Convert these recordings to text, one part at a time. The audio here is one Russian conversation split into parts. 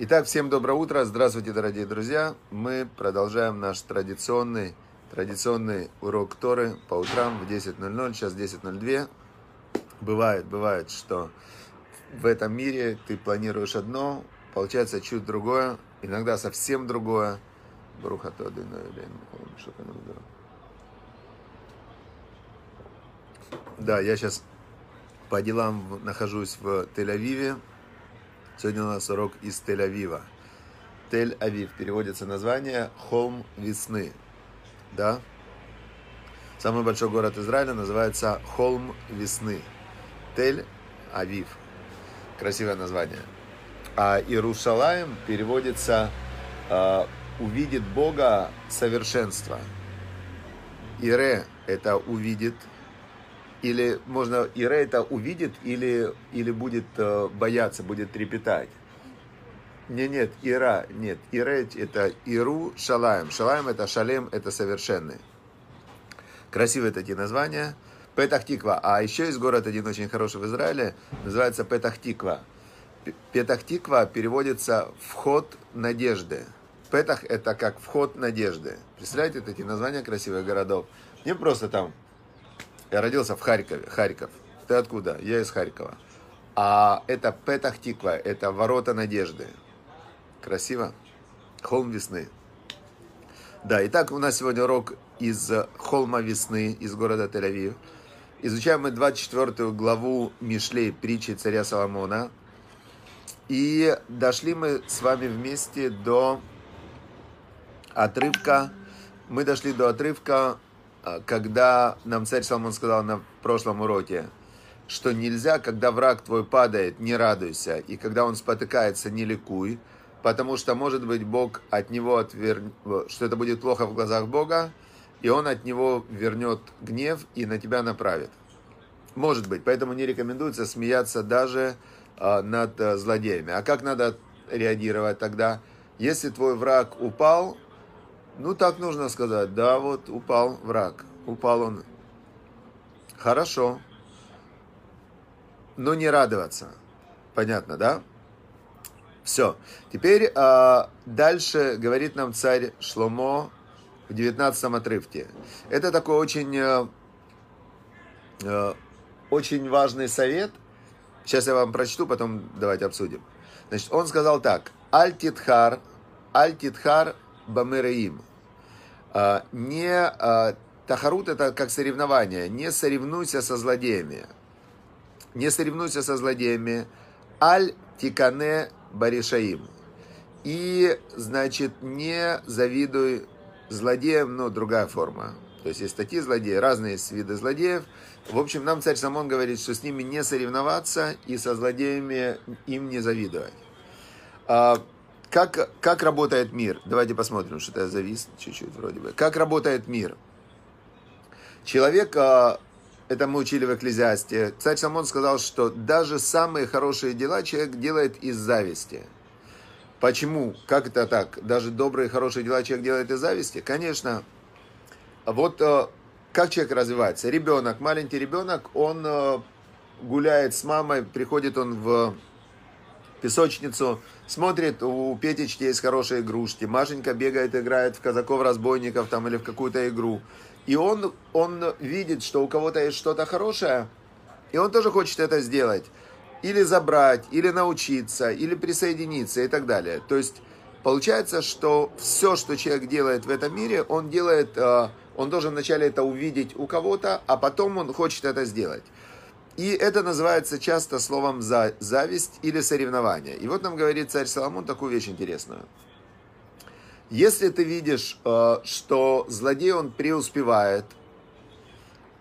Итак, всем доброе утро, здравствуйте, дорогие друзья. Мы продолжаем наш традиционный, традиционный урок Торы по утрам в 10.00, сейчас 10.02. Бывает, бывает, что в этом мире ты планируешь одно, получается чуть другое, иногда совсем другое. Бруха Да, я сейчас по делам нахожусь в Тель-Авиве, Сегодня у нас урок из Тель-Авива. Тель-Авив переводится название Холм весны. Да? Самый большой город Израиля называется Холм весны. Тель-Авив. Красивое название. А Иерушалаем переводится э, увидит Бога совершенства. Ире это увидит, или можно Ире это увидит, или, или будет э, бояться, будет трепетать. Не, нет, Ира, нет. Ире это Иру Шалаем. Шалаем это Шалем, это совершенный. Красивые такие названия. Петахтиква. А еще есть город один очень хороший в Израиле, называется Петахтиква. Петахтиква переводится «вход надежды». Петах – это как «вход надежды». Представляете, эти названия красивых городов? Не просто там я родился в Харькове, Харьков. Ты откуда? Я из Харькова. А это Петах Тиква, это ворота надежды. Красиво? Холм весны. Да, итак, у нас сегодня урок из холма весны, из города Тель-Авив. Изучаем мы 24 главу Мишлей, притчи царя Соломона. И дошли мы с вами вместе до отрывка, мы дошли до отрывка когда нам царь Соломон сказал на прошлом уроке, что нельзя, когда враг твой падает, не радуйся, и когда он спотыкается, не ликуй, потому что, может быть, Бог от него отвер... что это будет плохо в глазах Бога, и он от него вернет гнев и на тебя направит. Может быть, поэтому не рекомендуется смеяться даже э, над э, злодеями. А как надо реагировать тогда? Если твой враг упал, ну, так нужно сказать. Да, вот упал враг. Упал он. Хорошо. Но не радоваться. Понятно, да? Все. Теперь э, дальше говорит нам царь Шломо в 19 отрывке. Это такой очень, э, очень важный совет. Сейчас я вам прочту, потом давайте обсудим. Значит, он сказал так. Аль-Титхар, Аль-Титхар Бамераим. А, не а, Тахарут это как соревнование. Не соревнуйся со злодеями. Не соревнуйся со злодеями. Аль тикане баришаим. И, значит, не завидуй злодеям, но другая форма. То есть есть такие злодеи, разные виды злодеев. В общем, нам царь Самон говорит, что с ними не соревноваться и со злодеями им не завидовать. Как, как работает мир? Давайте посмотрим, что-то я завис чуть-чуть вроде бы. Как работает мир? Человек, а, это мы учили в Экклезиасте, царь Самон сказал, что даже самые хорошие дела человек делает из зависти. Почему? Как это так? Даже добрые, хорошие дела человек делает из зависти? Конечно. Вот а, как человек развивается? Ребенок, маленький ребенок, он а, гуляет с мамой, приходит он в песочницу, смотрит, у Петечки есть хорошие игрушки, Машенька бегает, играет в казаков-разбойников там или в какую-то игру. И он, он видит, что у кого-то есть что-то хорошее, и он тоже хочет это сделать. Или забрать, или научиться, или присоединиться и так далее. То есть получается, что все, что человек делает в этом мире, он делает, э, он должен вначале это увидеть у кого-то, а потом он хочет это сделать. И это называется часто словом за, зависть или соревнование. И вот нам говорит царь Соломон такую вещь интересную. Если ты видишь, э, что злодей он преуспевает,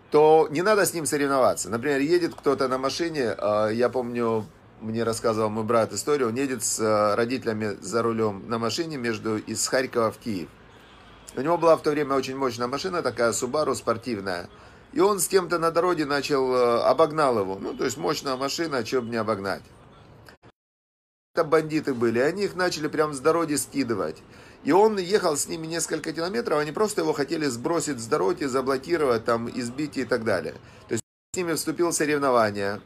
то не надо с ним соревноваться. Например, едет кто-то на машине, э, я помню, мне рассказывал мой брат историю, он едет с э, родителями за рулем на машине между из Харькова в Киев. У него была в то время очень мощная машина, такая Subaru спортивная. И он с кем-то на дороге начал, э, обогнал его. Ну, то есть мощная машина, что бы не обогнать. Это бандиты были, они их начали прямо с дороги скидывать. И он ехал с ними несколько километров, они просто его хотели сбросить с дороги, заблокировать, там, избить и так далее. То есть с ними вступил соревнование.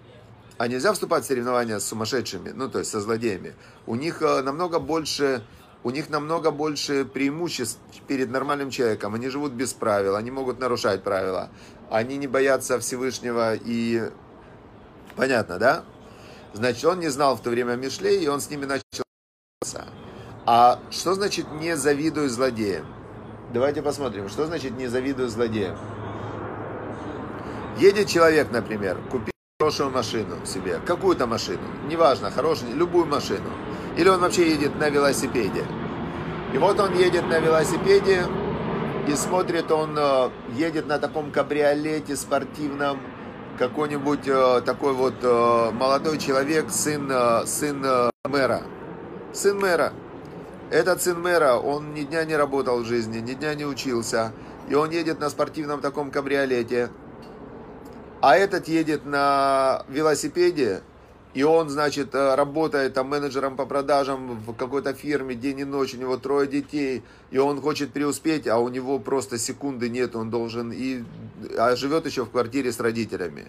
а нельзя вступать в соревнования с сумасшедшими, ну, то есть со злодеями. У них э, намного больше, у них намного больше преимуществ перед нормальным человеком. Они живут без правил, они могут нарушать правила. Они не боятся Всевышнего и... Понятно, да? Значит, он не знал в то время Мишлей, и он с ними начал... А что значит «не завидую злодеям»? Давайте посмотрим, что значит «не завидую злодеям». Едет человек, например, купил хорошую машину себе, какую-то машину, неважно, хорошую, любую машину. Или он вообще едет на велосипеде. И вот он едет на велосипеде, и смотрит, он э, едет на таком кабриолете спортивном, какой-нибудь э, такой вот э, молодой человек, сын, сын мэра. Сын мэра. Этот сын мэра, он ни дня не работал в жизни, ни дня не учился. И он едет на спортивном таком кабриолете. А этот едет на велосипеде, и он, значит, э, работает там менеджером по продажам в какой-то фирме день и ночь, у него трое детей, и он хочет преуспеть, а у него просто секунды нет, он должен, и а живет еще в квартире с родителями.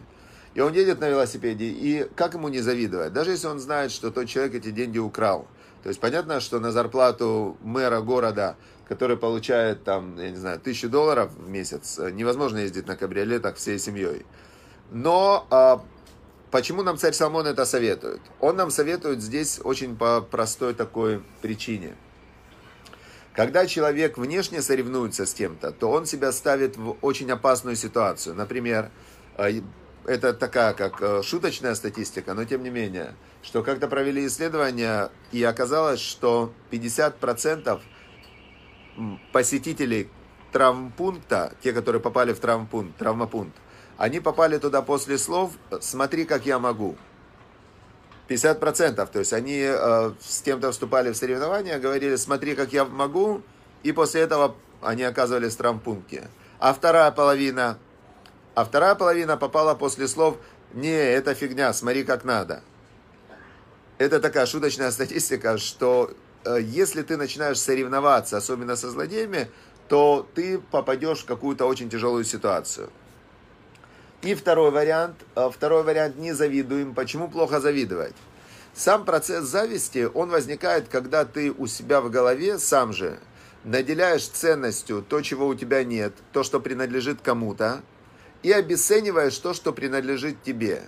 И он едет на велосипеде, и как ему не завидовать? Даже если он знает, что тот человек эти деньги украл. То есть понятно, что на зарплату мэра города, который получает там, я не знаю, тысячу долларов в месяц, невозможно ездить на кабриолетах всей семьей. Но а, почему нам царь Соломон это советует? Он нам советует здесь очень по простой такой причине. Когда человек внешне соревнуется с кем-то, то он себя ставит в очень опасную ситуацию. Например, а, это такая как э, шуточная статистика, но тем не менее, что как-то провели исследование, и оказалось, что 50% посетителей травмпункта, те, которые попали в травмпункт, травмопункт, они попали туда после слов «смотри, как я могу». 50%, то есть они э, с кем-то вступали в соревнования, говорили «смотри, как я могу», и после этого они оказывались в травмпункте. А вторая половина а вторая половина попала после слов «Не, это фигня, смотри как надо». Это такая шуточная статистика, что э, если ты начинаешь соревноваться, особенно со злодеями, то ты попадешь в какую-то очень тяжелую ситуацию. И второй вариант, э, второй вариант не завидуем. Почему плохо завидовать? Сам процесс зависти, он возникает, когда ты у себя в голове сам же наделяешь ценностью то, чего у тебя нет, то, что принадлежит кому-то, и обесцениваешь то, что принадлежит тебе.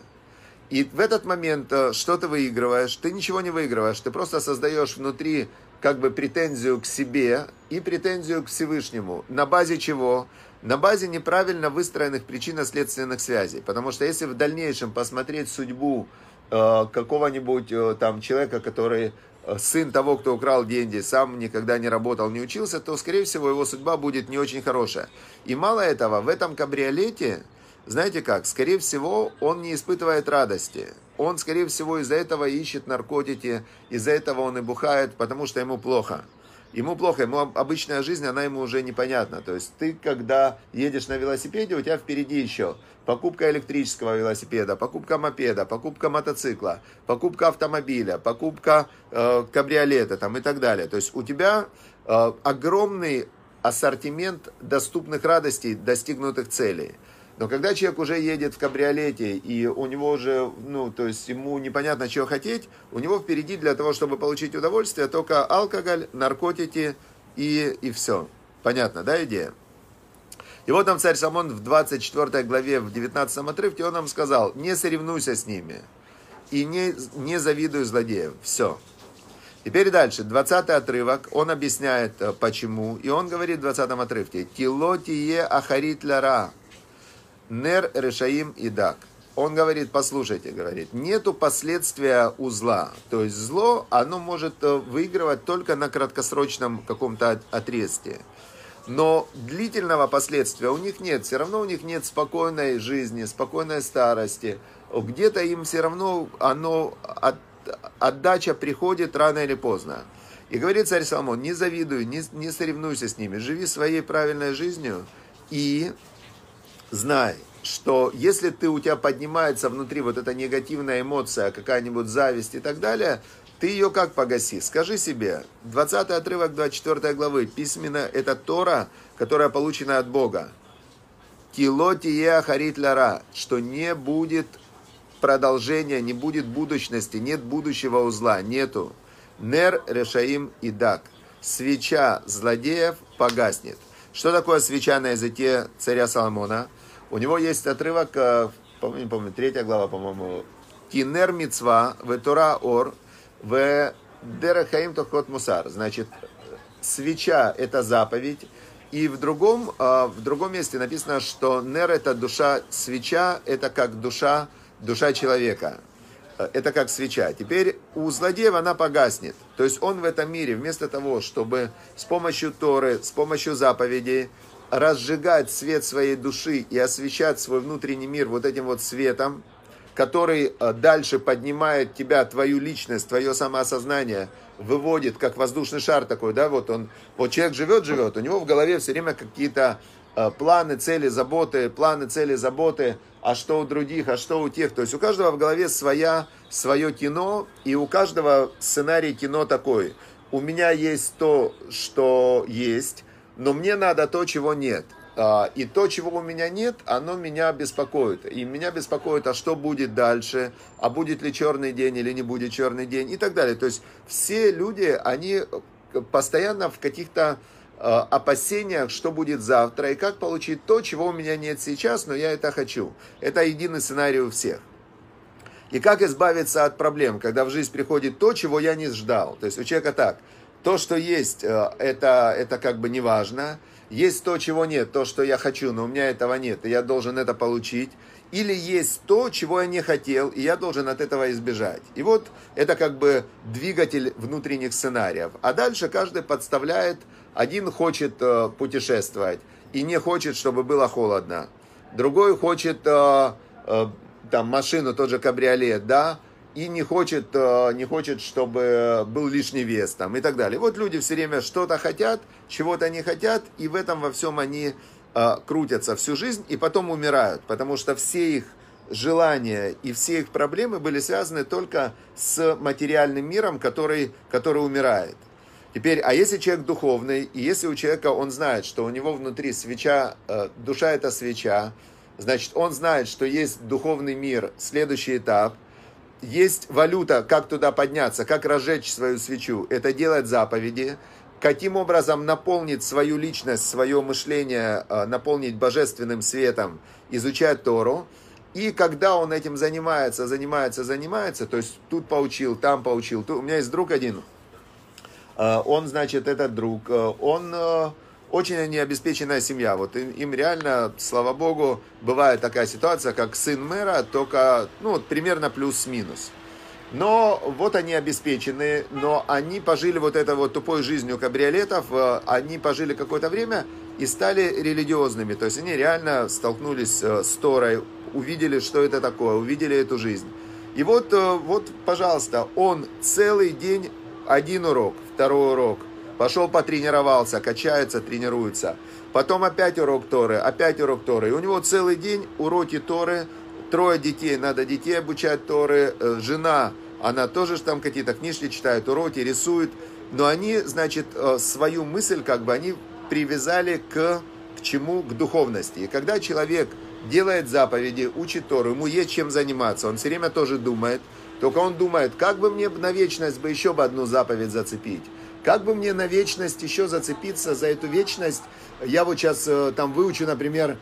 И в этот момент э, что ты выигрываешь? Ты ничего не выигрываешь, ты просто создаешь внутри как бы претензию к себе и претензию к Всевышнему. На базе чего? На базе неправильно выстроенных причинно-следственных связей. Потому что если в дальнейшем посмотреть судьбу э, какого-нибудь э, там человека, который э, сын того, кто украл деньги, сам никогда не работал, не учился, то, скорее всего, его судьба будет не очень хорошая. И мало этого, в этом кабриолете, знаете как, скорее всего, он не испытывает радости. Он, скорее всего, из-за этого ищет наркотики, из-за этого он и бухает, потому что ему плохо. Ему плохо, ему обычная жизнь, она ему уже непонятна. То есть ты, когда едешь на велосипеде, у тебя впереди еще покупка электрического велосипеда, покупка мопеда, покупка мотоцикла, покупка автомобиля, покупка э, кабриолета там, и так далее. То есть у тебя э, огромный ассортимент доступных радостей, достигнутых целей. Но когда человек уже едет в кабриолете, и у него уже, ну, то есть ему непонятно, чего хотеть, у него впереди для того, чтобы получить удовольствие, только алкоголь, наркотики и, и все. Понятно, да, идея? И вот нам царь Самон в 24 главе, в 19 отрывке, он нам сказал, не соревнуйся с ними и не, не завидуй злодеям. Все. Теперь дальше, 20 отрывок, он объясняет, э, почему, и он говорит в 20 отрывке, «Тилотие ахарит ляра, нер решаим и дак». Он говорит, послушайте, говорит, нету последствия у зла. То есть зло, оно может э, выигрывать только на краткосрочном каком-то отрезке. Но длительного последствия у них нет. Все равно у них нет спокойной жизни, спокойной старости. Где-то им все равно оно от отдача приходит рано или поздно. И говорит царь Соломон, не завидуй, не, не соревнуйся с ними, живи своей правильной жизнью и знай, что если ты, у тебя поднимается внутри вот эта негативная эмоция, какая-нибудь зависть и так далее, ты ее как погаси? Скажи себе, 20 отрывок 24 главы, письменно это Тора, которая получена от Бога. Килотие харит ляра, что не будет продолжения, не будет будущности, нет будущего узла, нету. Нер решаим и дак. Свеча злодеев погаснет. Что такое свеча на языке царя Соломона? У него есть отрывок, э, помню, помню, третья глава, по-моему, Кинер мицва, в Тора ор, в Дерахаим тохот мусар. Значит, свеча – это заповедь, и в другом, э, в другом месте написано, что нер – это душа, свеча – это как душа, душа человека. Э, это как свеча. Теперь у злодеев она погаснет. То есть он в этом мире, вместо того, чтобы с помощью Торы, с помощью заповедей разжигать свет своей души и освещать свой внутренний мир вот этим вот светом, который э, дальше поднимает тебя, твою личность, твое самоосознание, выводит, как воздушный шар такой, да, вот он, вот человек живет, живет, у него в голове все время какие-то э, планы, цели, заботы, планы, цели, заботы, а что у других, а что у тех. То есть у каждого в голове своя, свое кино, и у каждого сценарий кино такой. У меня есть то, что есть, но мне надо то, чего нет. А, и то, чего у меня нет, оно меня беспокоит. И меня беспокоит, а что будет дальше, а будет ли черный день или не будет черный день и так далее. То есть все люди, они постоянно в каких-то Э, опасениях, что будет завтра и как получить то, чего у меня нет сейчас, но я это хочу. Это единый сценарий у всех. И как избавиться от проблем, когда в жизнь приходит то, чего я не ждал. То есть у человека так, то, что есть, э, это, это как бы не важно. Есть то, чего нет, то, что я хочу, но у меня этого нет, и я должен это получить. Или есть то, чего я не хотел, и я должен от этого избежать. И вот это как бы двигатель внутренних сценариев. А дальше каждый подставляет один хочет э, путешествовать и не хочет, чтобы было холодно. Другой хочет э, там машину, тот же кабриолет, да, и не хочет, э, не хочет, чтобы был лишний вес там и так далее. Вот люди все время что-то хотят, чего-то не хотят, и в этом во всем они э, крутятся всю жизнь и потом умирают, потому что все их желания и все их проблемы были связаны только с материальным миром, который, который умирает. Теперь, а если человек духовный, и если у человека он знает, что у него внутри свеча, э, душа это свеча, значит, он знает, что есть духовный мир, следующий этап, есть валюта, как туда подняться, как разжечь свою свечу, это делать заповеди, каким образом наполнить свою личность, свое мышление, э, наполнить божественным светом, изучать Тору, и когда он этим занимается, занимается, занимается, то есть тут поучил, там поучил, тут, у меня есть друг один, Э, он, значит, этот друг, э, он э, очень необеспеченная семья. Вот им реально, слава богу, бывает такая ситуация, как сын мэра, только, ну, вот примерно плюс-минус. Но вот они обеспечены, но они пожили вот этой вот тупой жизнью кабриолетов, они пожили какое-то время и стали религиозными. То есть они реально столкнулись с Торой, увидели, что это такое, увидели эту жизнь. И вот, вот, пожалуйста, он целый день один урок, второй урок. Пошел потренировался, качается, тренируется. Потом опять урок Торы, опять урок Торы. И у него целый день уроки Торы, трое детей, надо детей обучать Торы. Э, жена, она тоже там какие-то книжки читает, уроки, рисует. Но они, значит, э, свою мысль как бы они привязали к, к чему? К духовности. И когда человек делает заповеди, учит Тору, ему есть чем заниматься, он все время тоже думает – только он думает, как бы мне на вечность бы еще бы одну заповедь зацепить. Как бы мне на вечность еще зацепиться за эту вечность? Я вот сейчас э, там выучу, например,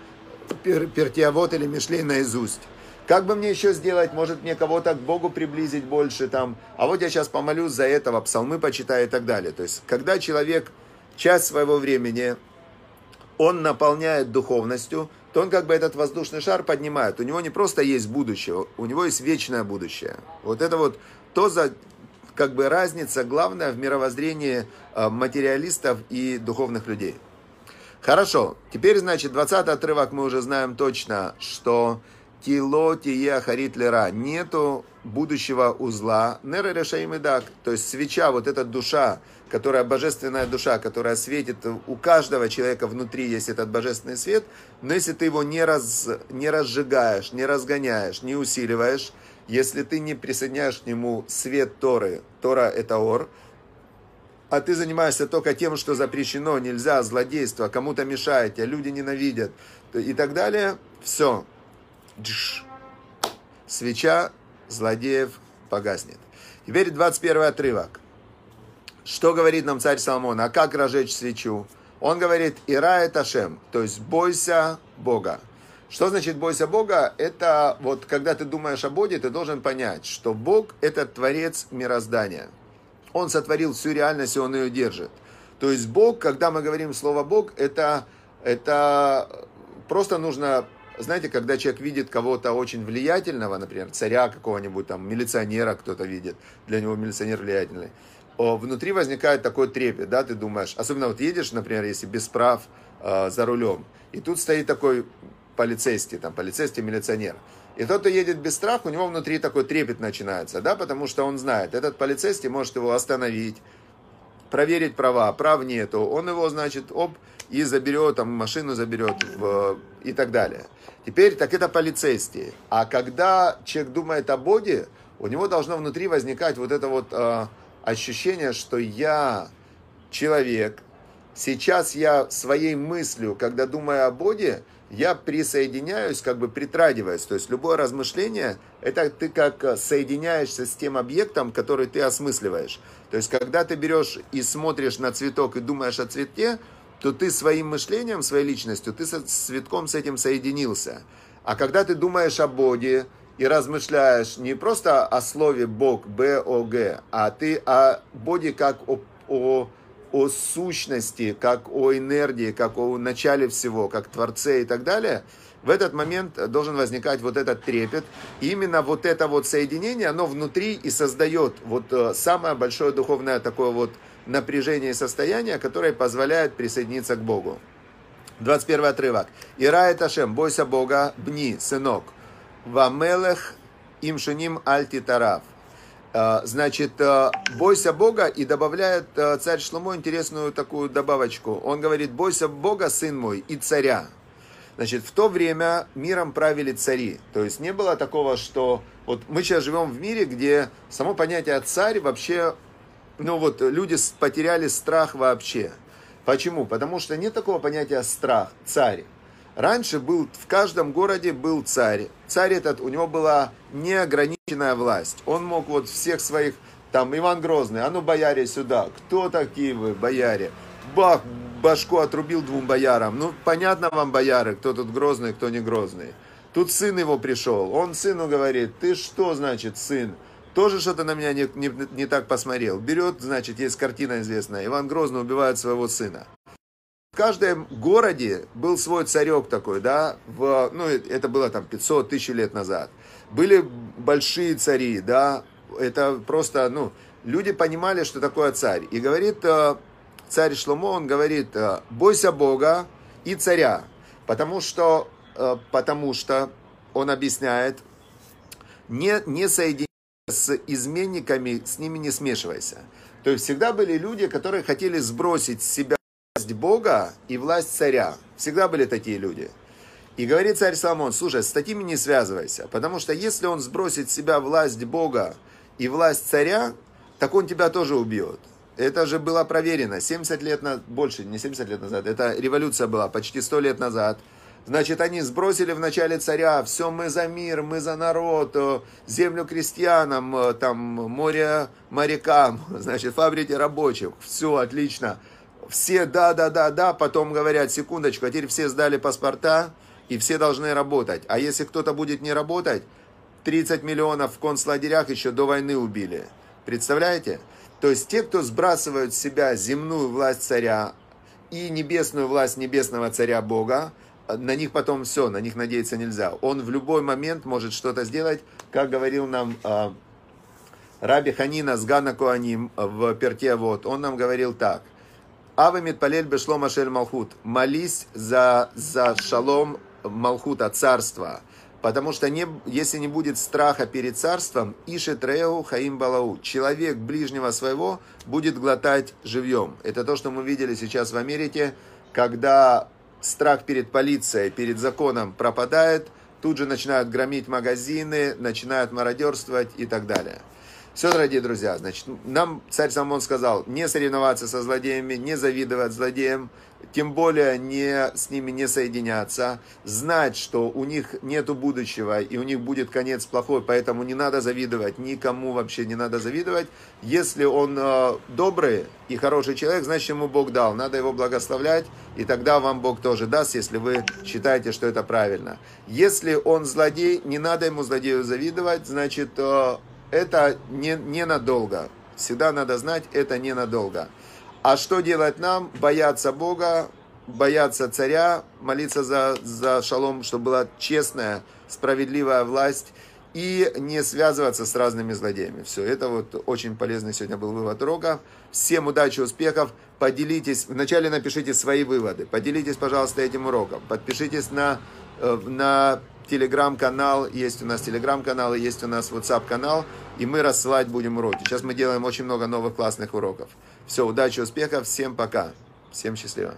пер, Пертиавод или Мишлей наизусть. Как бы мне еще сделать, может мне кого-то к Богу приблизить больше там. А вот я сейчас помолюсь за этого, псалмы почитаю и так далее. То есть, когда человек часть своего времени, он наполняет духовностью, то он как бы этот воздушный шар поднимает. У него не просто есть будущее, у него есть вечное будущее. Вот это вот то, за, как бы разница главная в мировоззрении э, материалистов и духовных людей. Хорошо, теперь, значит, 20 отрывок мы уже знаем точно, что Кило тие харит лера. Нету будущего узла. Нера решаим и дак. То есть свеча, вот эта душа, которая божественная душа, которая светит у каждого человека внутри есть этот божественный свет, но если ты его не, раз, не разжигаешь, не разгоняешь, не усиливаешь, если ты не присоединяешь к нему свет Торы, Тора это Ор, а ты занимаешься только тем, что запрещено, нельзя, злодейство, кому-то мешает, тебя люди ненавидят и так далее, все, Дж. свеча злодеев погаснет. Теперь 21 отрывок. Что говорит нам царь Соломон? А как разжечь свечу? Он говорит, Ира это Ашем, то есть бойся Бога. Что значит бойся Бога? Это вот когда ты думаешь о Боге, ты должен понять, что Бог это творец мироздания. Он сотворил всю реальность, и он ее держит. То есть Бог, когда мы говорим слово Бог, это, это просто нужно, знаете, когда человек видит кого-то очень влиятельного, например, царя какого-нибудь, там, милиционера кто-то видит, для него милиционер влиятельный, внутри возникает такой трепет, да, ты думаешь, особенно вот едешь, например, если без прав э, за рулем, и тут стоит такой полицейский, там, полицейский милиционер, и тот, кто едет без страха, у него внутри такой трепет начинается, да, потому что он знает, этот полицейский может его остановить, проверить права, прав нету, он его, значит, оп, и заберет, там, машину заберет в, и так далее. Теперь, так это полицейские. А когда человек думает о Боге, у него должно внутри возникать вот это вот э, ощущение, что я человек, сейчас я своей мыслью, когда думаю о Боге, я присоединяюсь, как бы притрагиваюсь. То есть любое размышление, это ты как э, соединяешься с тем объектом, который ты осмысливаешь. То есть когда ты берешь и смотришь на цветок и думаешь о цветке, то ты своим мышлением, своей личностью, ты с цветком с этим соединился. А когда ты думаешь о Боге и размышляешь не просто о слове Бог, Б-О-Г, а ты о Боге как о, о о сущности, как о энергии, как о начале всего, как Творце и так далее, в этот момент должен возникать вот этот трепет. И именно вот это вот соединение, оно внутри и создает вот э, самое большое духовное такое вот напряжение и состояние, которое позволяет присоединиться к Богу. 21 отрывок. Ира это Ашем, бойся Бога, бни, сынок. Вамелех имшуним альти тараф. А, значит, а, бойся Бога и добавляет а, царь Шломо интересную такую добавочку. Он говорит, бойся Бога, сын мой, и царя. Значит, в то время миром правили цари. То есть не было такого, что... Вот мы сейчас живем в мире, где само понятие царь вообще... Ну вот люди потеряли страх вообще. Почему? Потому что нет такого понятия страх, царь. Раньше был, в каждом городе был царь. Царь этот, у него была неограниченная власть. Он мог вот всех своих, там, Иван Грозный, а ну, бояре, сюда. Кто такие вы, бояре? Бах, башку отрубил двум боярам. Ну, понятно вам, бояры, кто тут грозный, кто не грозный. Тут сын его пришел. Он сыну говорит, ты что, значит, сын? Тоже что-то на меня не, не, не так посмотрел. Берет, значит, есть картина известная. Иван Грозный убивает своего сына. В каждом городе был свой царек такой, да, в, ну, это было там 500 тысяч лет назад. Были большие цари, да, это просто, ну, люди понимали, что такое царь. И говорит э, царь Шломо, он говорит, э, бойся Бога и царя, потому что, э, потому что, он объясняет, не, не соединяйся с изменниками, с ними не смешивайся. То есть всегда были люди, которые хотели сбросить с себя власть Бога и власть царя. Всегда были такие люди. И говорит царь Соломон, слушай, с такими не связывайся, потому что если он сбросит с себя власть Бога и власть царя, так он тебя тоже убьет. Это же было проверено 70 лет назад, больше, не 70 лет назад, это революция была, почти 100 лет назад. Значит, они сбросили в начале царя, все мы за мир, мы за народ, э, землю крестьянам, э, там, море морякам, значит, фабрики рабочих, все отлично все да, да, да, да, потом говорят, секундочку, а теперь все сдали паспорта, и все должны работать. А если кто-то будет не работать, 30 миллионов в концлагерях еще до войны убили. Представляете? То есть те, кто сбрасывают с себя земную власть царя и небесную власть небесного царя Бога, на них потом все, на них надеяться нельзя. Он в любой момент может что-то сделать, как говорил нам э, Раби Ханина с Гана Куаним в Перте, вот, он нам говорил так. Ава Митпалель Бешло Машель Малхут. Молись за, за шалом Малхута, царства. Потому что не, если не будет страха перед царством, Ишетреу Хаим Балау, человек ближнего своего будет глотать живьем. Это то, что мы видели сейчас в Америке, когда страх перед полицией, перед законом пропадает, тут же начинают громить магазины, начинают мародерствовать и так далее. Все, дорогие друзья, значит, нам царь Самон сказал, не соревноваться со злодеями, не завидовать злодеям, тем более не, с ними не соединяться, знать, что у них нет будущего и у них будет конец плохой, поэтому не надо завидовать, никому вообще не надо завидовать. Если он э, добрый и хороший человек, значит ему Бог дал, надо его благословлять, и тогда вам Бог тоже даст, если вы считаете, что это правильно. Если он злодей, не надо ему злодею завидовать, значит э, это не, ненадолго. Всегда надо знать, это ненадолго. А что делать нам? Бояться Бога, бояться царя, молиться за, за шалом, чтобы была честная, справедливая власть и не связываться с разными злодеями. Все, это вот очень полезный сегодня был вывод урока. Всем удачи, успехов. Поделитесь, вначале напишите свои выводы. Поделитесь, пожалуйста, этим уроком. Подпишитесь на, э, на телеграм-канал, есть у нас телеграм-канал, есть у нас WhatsApp канал, и мы рассылать будем уроки. Сейчас мы делаем очень много новых классных уроков. Все, удачи, успехов, всем пока, всем счастливо.